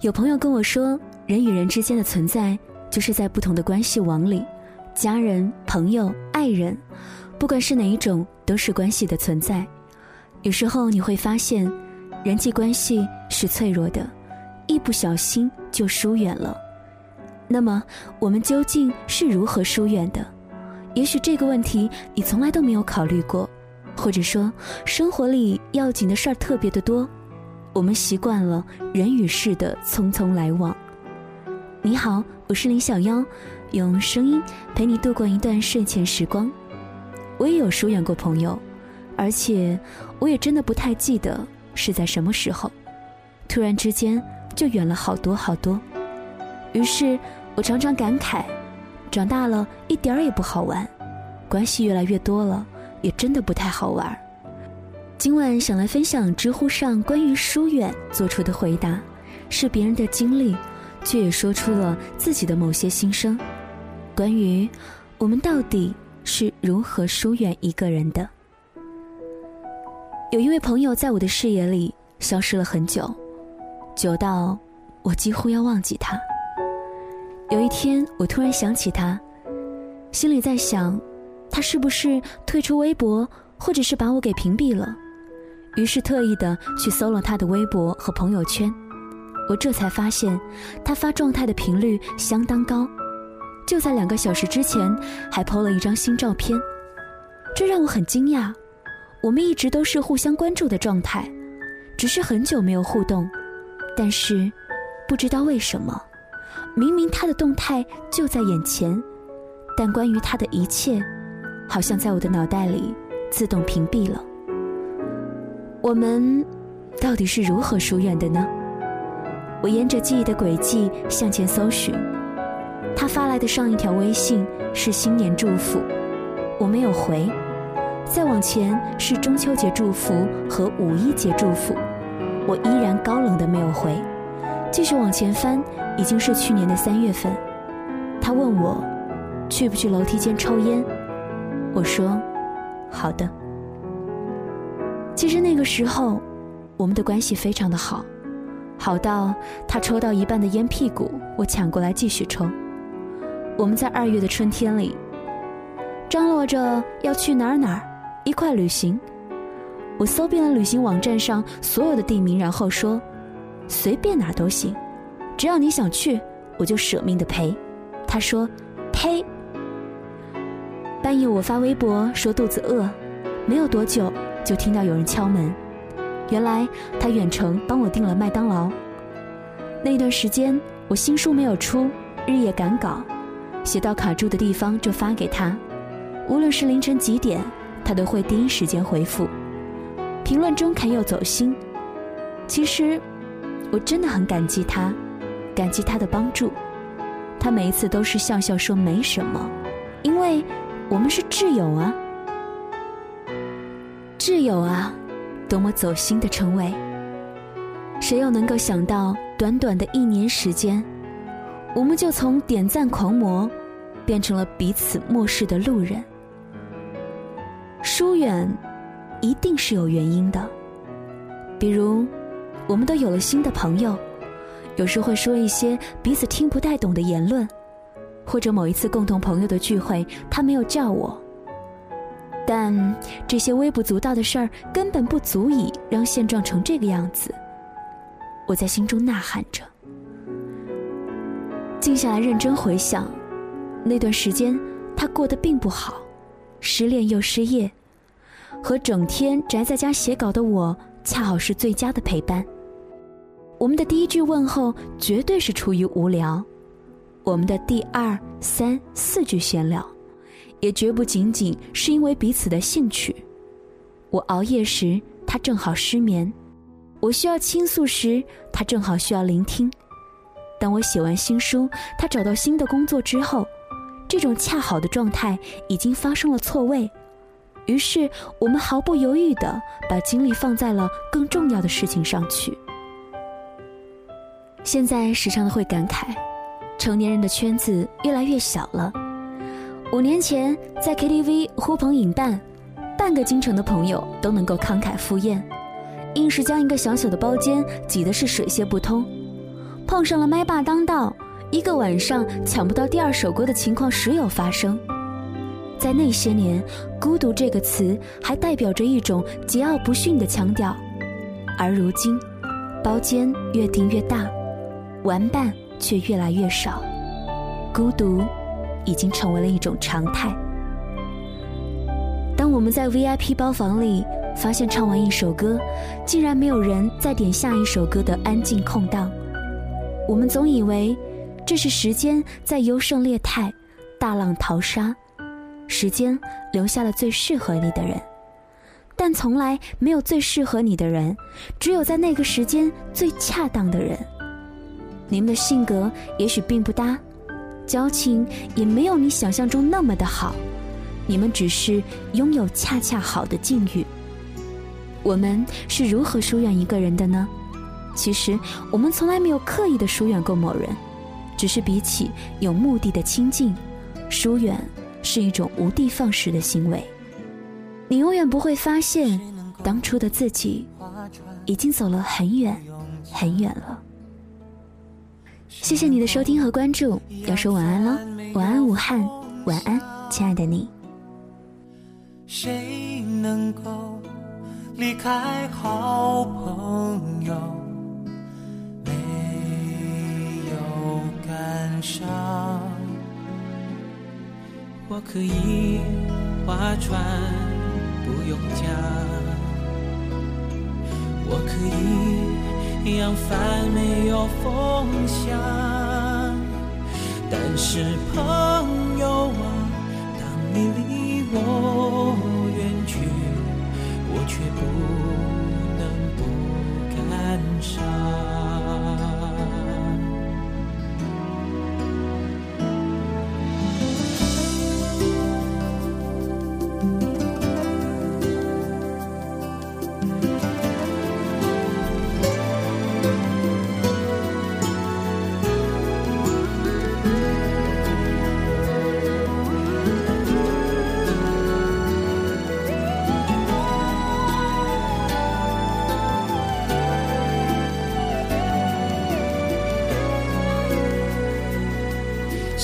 有朋友跟我说，人与人之间的存在，就是在不同的关系网里，家人、朋友、爱人，不管是哪一种，都是关系的存在。有时候你会发现，人际关系是脆弱的，一不小心就疏远了。那么，我们究竟是如何疏远的？也许这个问题你从来都没有考虑过，或者说，生活里要紧的事儿特别的多。我们习惯了人与事的匆匆来往。你好，我是林小妖，用声音陪你度过一段睡前时光。我也有疏远过朋友，而且我也真的不太记得是在什么时候，突然之间就远了好多好多。于是我常常感慨，长大了一点儿也不好玩，关系越来越多了，也真的不太好玩。今晚想来分享知乎上关于疏远做出的回答，是别人的经历，却也说出了自己的某些心声。关于我们到底是如何疏远一个人的？有一位朋友在我的视野里消失了很久，久到我几乎要忘记他。有一天，我突然想起他，心里在想，他是不是退出微博，或者是把我给屏蔽了？于是特意的去搜了他的微博和朋友圈，我这才发现，他发状态的频率相当高，就在两个小时之前还 PO 了一张新照片，这让我很惊讶。我们一直都是互相关注的状态，只是很久没有互动，但是不知道为什么，明明他的动态就在眼前，但关于他的一切，好像在我的脑袋里自动屏蔽了。我们到底是如何疏远的呢？我沿着记忆的轨迹向前搜寻，他发来的上一条微信是新年祝福，我没有回；再往前是中秋节祝福和五一节祝福，我依然高冷的没有回。继续往前翻，已经是去年的三月份，他问我去不去楼梯间抽烟，我说好的。其实那个时候，我们的关系非常的好，好到他抽到一半的烟屁股，我抢过来继续抽。我们在二月的春天里，张罗着要去哪儿哪儿一块旅行。我搜遍了旅行网站上所有的地名，然后说，随便哪儿都行，只要你想去，我就舍命的陪。他说，呸。半夜我发微博说肚子饿，没有多久。就听到有人敲门，原来他远程帮我订了麦当劳。那段时间我新书没有出，日夜赶稿，写到卡住的地方就发给他，无论是凌晨几点，他都会第一时间回复。评论中肯有走心。其实我真的很感激他，感激他的帮助。他每一次都是笑笑说没什么，因为我们是挚友啊。挚友啊，多么走心的称谓！谁又能够想到，短短的一年时间，我们就从点赞狂魔，变成了彼此漠视的路人。疏远，一定是有原因的。比如，我们都有了新的朋友，有时会说一些彼此听不太懂的言论，或者某一次共同朋友的聚会，他没有叫我。但这些微不足道的事儿根本不足以让现状成这个样子。我在心中呐喊着，静下来认真回想，那段时间他过得并不好，失恋又失业，和整天宅在家写稿的我恰好是最佳的陪伴。我们的第一句问候绝对是出于无聊，我们的第二、三、四句闲聊。也绝不仅仅是因为彼此的兴趣。我熬夜时，他正好失眠；我需要倾诉时，他正好需要聆听。当我写完新书，他找到新的工作之后，这种恰好的状态已经发生了错位。于是，我们毫不犹豫地把精力放在了更重要的事情上去。现在时常的会感慨，成年人的圈子越来越小了。五年前在 KTV 呼朋引伴，半个京城的朋友都能够慷慨赴宴，硬是将一个小小的包间挤得是水泄不通。碰上了麦霸当道，一个晚上抢不到第二首歌的情况时有发生。在那些年，孤独这个词还代表着一种桀骜不驯的腔调，而如今，包间越订越大，玩伴却越来越少，孤独已经成为了一种常态。当我们在 VIP 包房里发现唱完一首歌，竟然没有人再点下一首歌的安静空档，我们总以为这是时间在优胜劣汰，大浪淘沙。时间留下了最适合你的人，但从来没有最适合你的人，只有在那个时间最恰当的人。你们的性格也许并不搭，交情也没有你想象中那么的好，你们只是拥有恰恰好的境遇。我们是如何疏远一个人的呢？其实我们从来没有刻意的疏远过某人，只是比起有目的的亲近，疏远。是一种无的放矢的行为，你永远不会发现，当初的自己已经走了很远很远了。谢谢你的收听和关注，要说晚安了，晚安武汉，晚安亲爱的你。谁能够离开好朋友，没有感伤？我可以划船，不用桨；我可以扬帆，没有风向。但是朋友啊，当你离我远去，我却不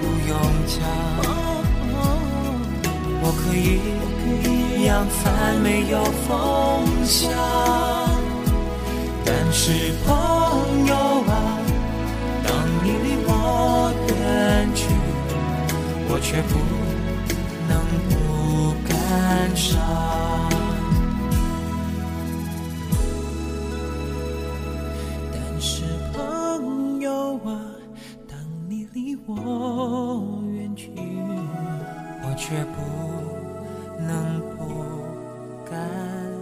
不用讲，我可以扬帆，没有风向。但是朋友啊，当你离我远去，我却不能不感伤。ng pagkasya.